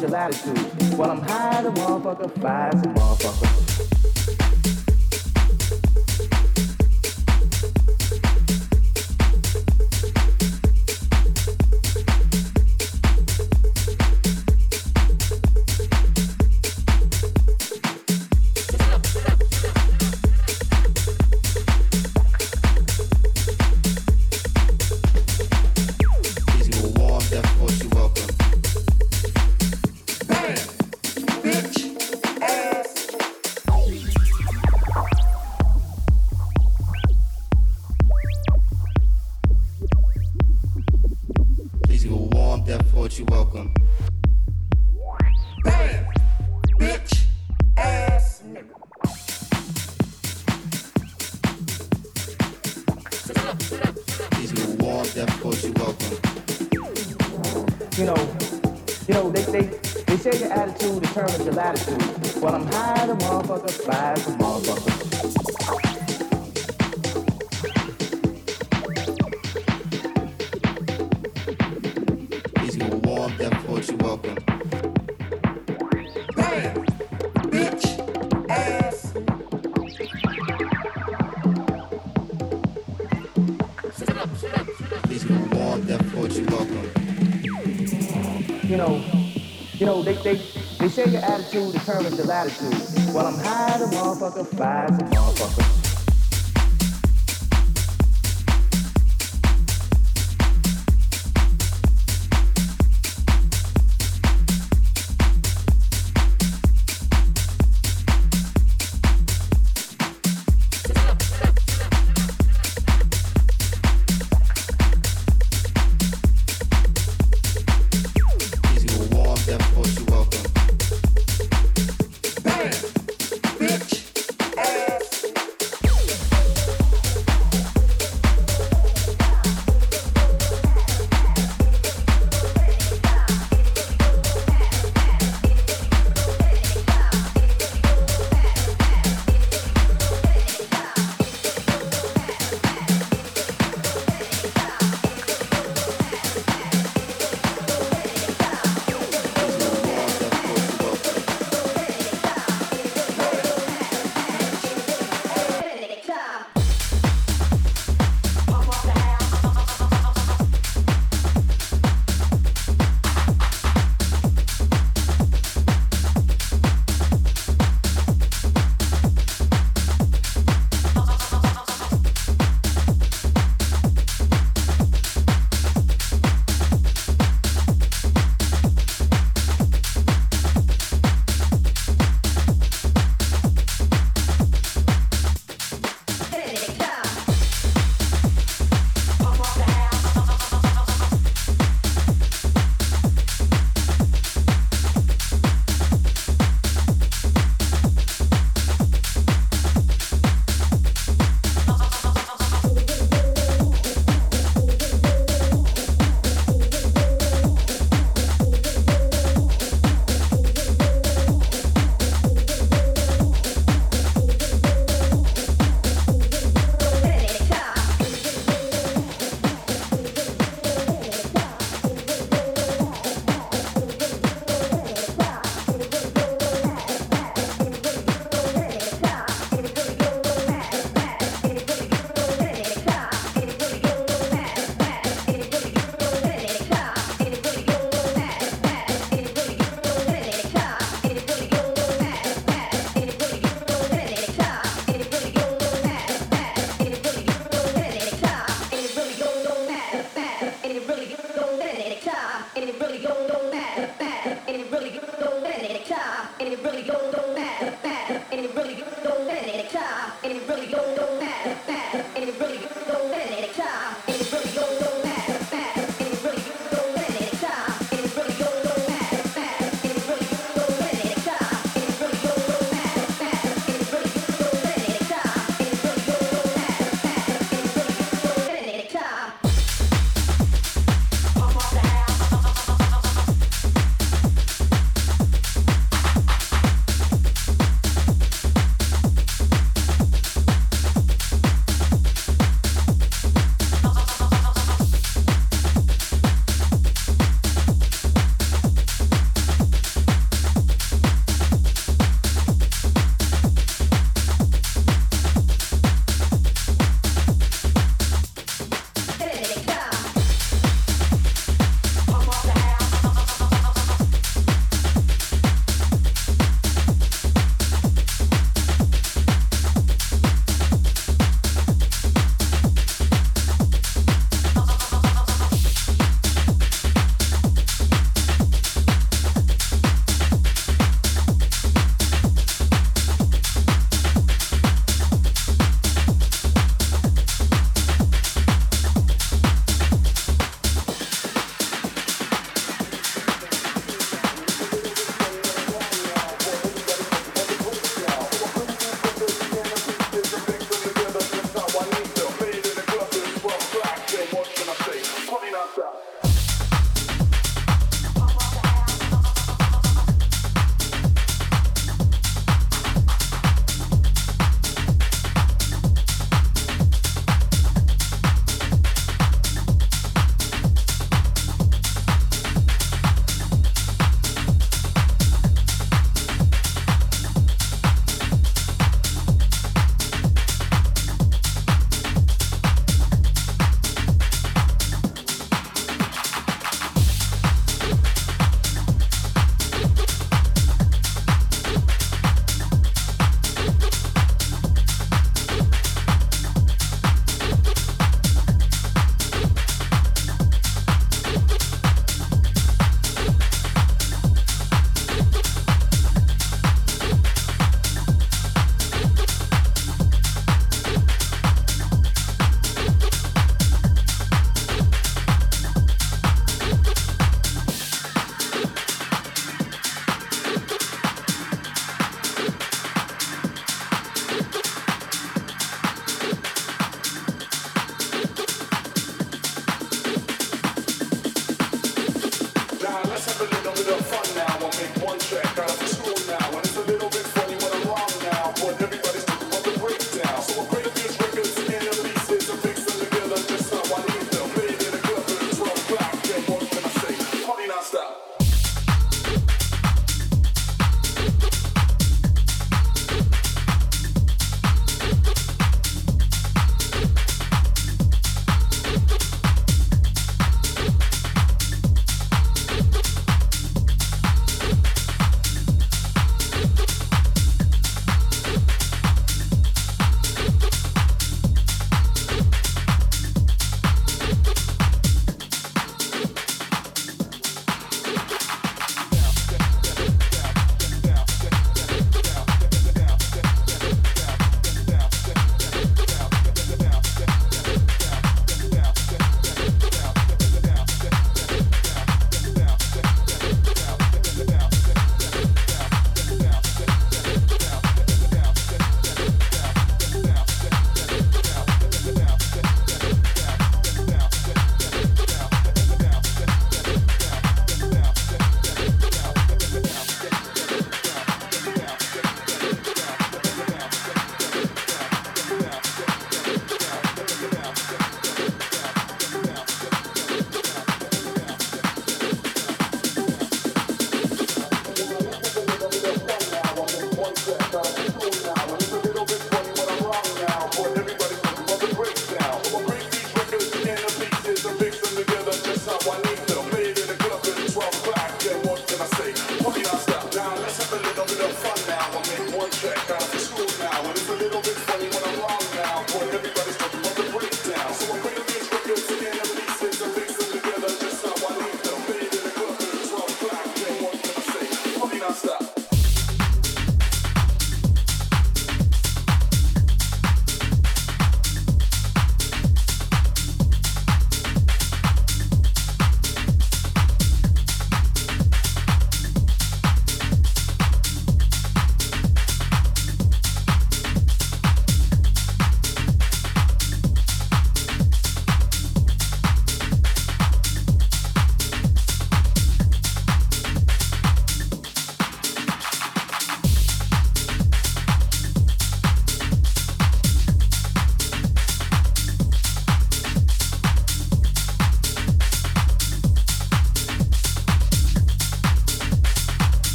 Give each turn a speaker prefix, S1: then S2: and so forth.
S1: your attitude. Well, I'm high as a motherfucker,
S2: fly as a
S1: motherfucker. It's the latitude.